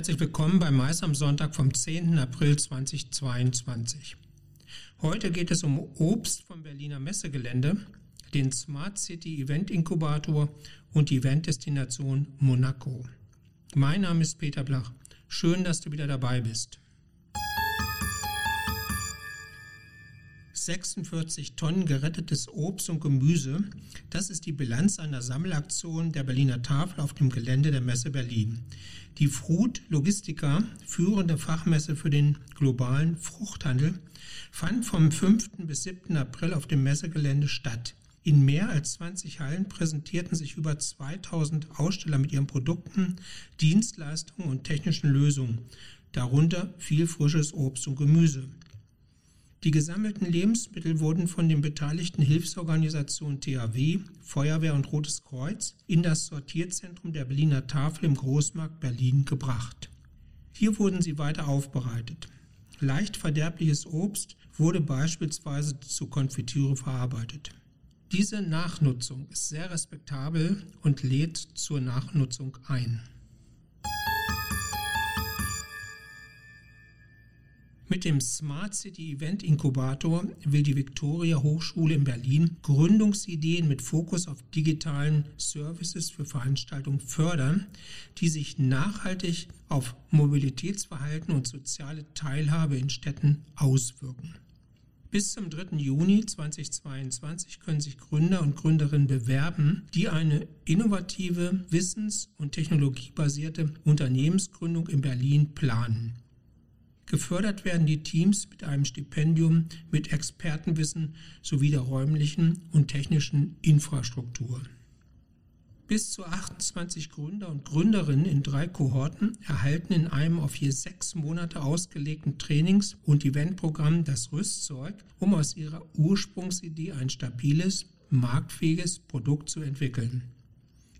herzlich willkommen bei Mais am Sonntag vom 10. April 2022. Heute geht es um Obst vom Berliner Messegelände, den Smart City Event Inkubator und die Eventdestination Monaco. Mein Name ist Peter Blach. Schön, dass du wieder dabei bist. 46 Tonnen gerettetes Obst und Gemüse. Das ist die Bilanz einer Sammelaktion der Berliner Tafel auf dem Gelände der Messe Berlin. Die Fruit Logistica, führende Fachmesse für den globalen Fruchthandel, fand vom 5. bis 7. April auf dem Messegelände statt. In mehr als 20 Hallen präsentierten sich über 2000 Aussteller mit ihren Produkten, Dienstleistungen und technischen Lösungen, darunter viel frisches Obst und Gemüse. Die gesammelten Lebensmittel wurden von den beteiligten Hilfsorganisationen THW, Feuerwehr und Rotes Kreuz in das Sortierzentrum der Berliner Tafel im Großmarkt Berlin gebracht. Hier wurden sie weiter aufbereitet. Leicht verderbliches Obst wurde beispielsweise zu Konfitüre verarbeitet. Diese Nachnutzung ist sehr respektabel und lädt zur Nachnutzung ein. Mit dem Smart City Event Inkubator will die Victoria Hochschule in Berlin Gründungsideen mit Fokus auf digitalen Services für Veranstaltungen fördern, die sich nachhaltig auf Mobilitätsverhalten und soziale Teilhabe in Städten auswirken. Bis zum 3. Juni 2022 können sich Gründer und Gründerinnen bewerben, die eine innovative, wissens- und technologiebasierte Unternehmensgründung in Berlin planen. Gefördert werden die Teams mit einem Stipendium mit Expertenwissen sowie der räumlichen und technischen Infrastruktur. Bis zu 28 Gründer und Gründerinnen in drei Kohorten erhalten in einem auf je sechs Monate ausgelegten Trainings- und Eventprogramm das Rüstzeug, um aus ihrer Ursprungsidee ein stabiles, marktfähiges Produkt zu entwickeln.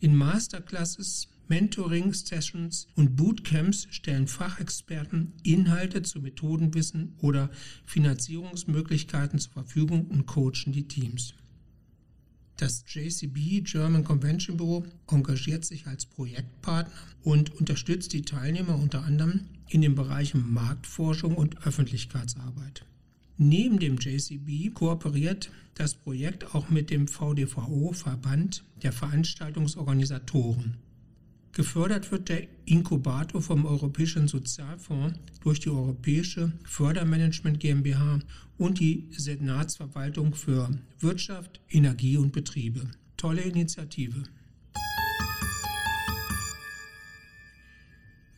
In Masterclasses Mentoring-Sessions und Bootcamps stellen Fachexperten Inhalte zu Methodenwissen oder Finanzierungsmöglichkeiten zur Verfügung und coachen die Teams. Das JCB German Convention Bureau engagiert sich als Projektpartner und unterstützt die Teilnehmer unter anderem in den Bereichen Marktforschung und Öffentlichkeitsarbeit. Neben dem JCB kooperiert das Projekt auch mit dem VDVO Verband der Veranstaltungsorganisatoren. Gefördert wird der Inkubator vom Europäischen Sozialfonds durch die Europäische Fördermanagement GmbH und die Senatsverwaltung für Wirtschaft, Energie und Betriebe. Tolle Initiative.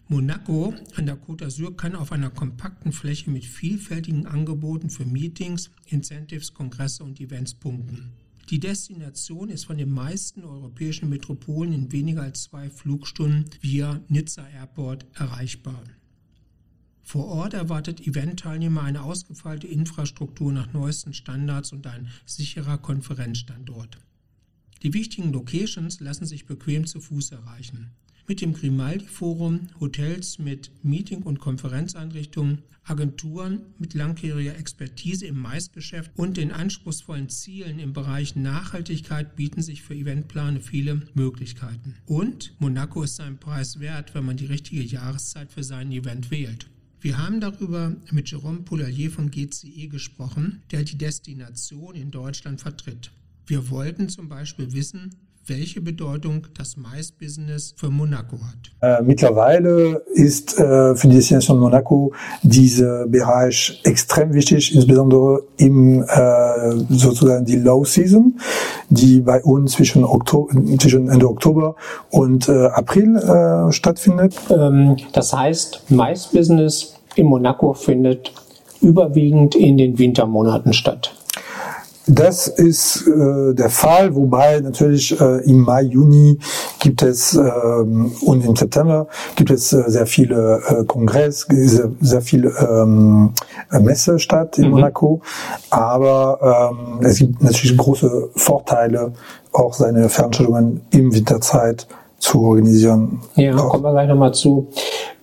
Monaco an der Côte d'Azur kann auf einer kompakten Fläche mit vielfältigen Angeboten für Meetings, Incentives, Kongresse und Events punkten. Die Destination ist von den meisten europäischen Metropolen in weniger als zwei Flugstunden via Nizza Airport erreichbar. Vor Ort erwartet Eventteilnehmer eine ausgefeilte Infrastruktur nach neuesten Standards und ein sicherer Konferenzstandort. Die wichtigen Locations lassen sich bequem zu Fuß erreichen mit dem Grimaldi Forum, Hotels mit Meeting- und Konferenzeinrichtungen, Agenturen mit langjähriger Expertise im Maisgeschäft und den anspruchsvollen Zielen im Bereich Nachhaltigkeit bieten sich für Eventplaner viele Möglichkeiten. Und Monaco ist seinen Preis wert, wenn man die richtige Jahreszeit für sein Event wählt. Wir haben darüber mit Jerome Poulalier von GCE gesprochen, der die Destination in Deutschland vertritt. Wir wollten zum Beispiel wissen, welche Bedeutung das Mais-Business für Monaco hat. Äh, mittlerweile ist äh, für die Destination Monaco dieser Bereich extrem wichtig, insbesondere im äh, sozusagen die Low Season, die bei uns zwischen, Oktober, zwischen Ende Oktober und äh, April äh, stattfindet. Ähm, das heißt, Mais-Business in Monaco findet überwiegend in den Wintermonaten statt. Das ist äh, der Fall, wobei natürlich äh, im Mai, Juni gibt es ähm, und im September gibt es äh, sehr viele äh, Kongress, sehr, sehr viel ähm, Messe statt in mhm. Monaco. Aber ähm, es gibt natürlich große Vorteile, auch seine Veranstaltungen im Winterzeit zu organisieren. Ja, auch. kommen wir gleich nochmal zu.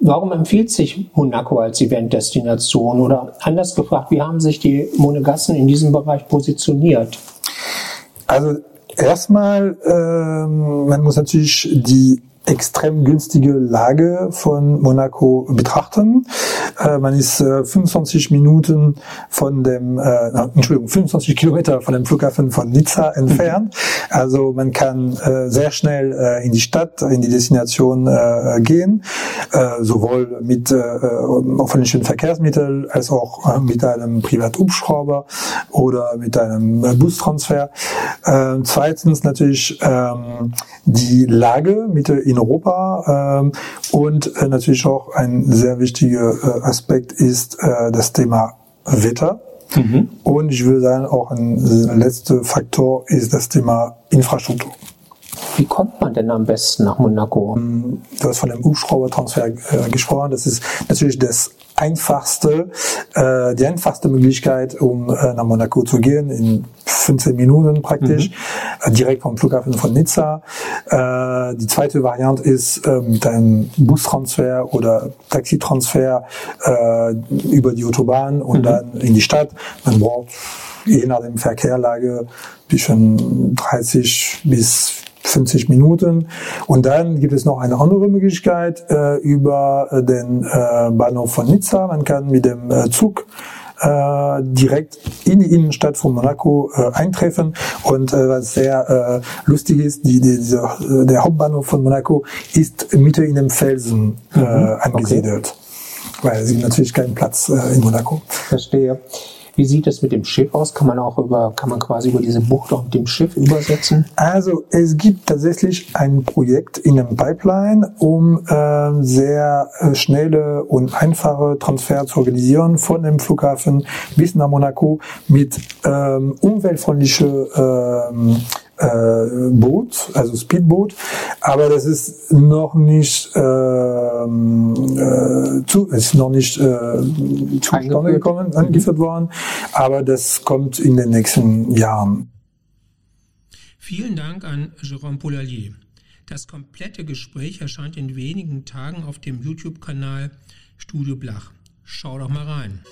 Warum empfiehlt sich Monaco als Eventdestination? Oder anders gefragt, wie haben sich die Monegassen in diesem Bereich positioniert? Also erstmal, ähm, man muss natürlich die extrem günstige Lage von Monaco betrachten. Äh, man ist äh, 25 Minuten von dem, äh, Entschuldigung, 25 Kilometer von dem Flughafen von Nizza entfernt. Also man kann äh, sehr schnell äh, in die Stadt, in die Destination äh, gehen, äh, sowohl mit äh, öffentlichen Verkehrsmitteln als auch äh, mit einem Privathubschrauber oder mit einem äh, Bustransfer. Äh, zweitens natürlich ähm, die Lage Mitte in Europa ähm, und äh, natürlich auch ein sehr wichtiger äh, Aspekt ist äh, das Thema Wetter. Mhm. Und ich würde sagen, auch ein letzter Faktor ist das Thema Infrastruktur. Wie kommt man denn am besten nach Monaco? Du hast von dem Hubschraubertransfer äh, gesprochen. Das ist natürlich das einfachste, äh, die einfachste Möglichkeit, um äh, nach Monaco zu gehen, in 15 Minuten praktisch, mhm. äh, direkt vom Flughafen von Nizza. Äh, die zweite Variante ist äh, mit einem Bustransfer oder Taxitransfer äh, über die Autobahn und mhm. dann in die Stadt. Man braucht je nach dem Verkehrlage zwischen 30 bis 50 Minuten. Und dann gibt es noch eine andere Möglichkeit äh, über den äh, Bahnhof von Nizza. Man kann mit dem äh, Zug äh, direkt in die Innenstadt von Monaco äh, eintreffen. Und äh, was sehr äh, lustig ist, die, die, dieser, äh, der Hauptbahnhof von Monaco ist Mitte in dem Felsen äh, mhm. angesiedelt. Okay. Weil es gibt natürlich keinen Platz in Monaco. Verstehe. Wie sieht es mit dem Schiff aus? Kann man auch über, kann man quasi über diese Bucht auch mit dem Schiff übersetzen? Also es gibt tatsächlich ein Projekt in einem Pipeline, um äh, sehr schnelle und einfache Transfer zu organisieren von dem Flughafen bis nach Monaco mit ähm, umweltfreundlichen ähm, äh, Boot, also Speedboot, aber das ist noch nicht ähm, äh, zu, ist noch nicht äh, zustande gekommen, mhm. angeführt worden, aber das kommt in den nächsten Jahren. Vielen Dank an Jérôme Poulalier. Das komplette Gespräch erscheint in wenigen Tagen auf dem YouTube-Kanal Studio Blach. Schau doch mal rein.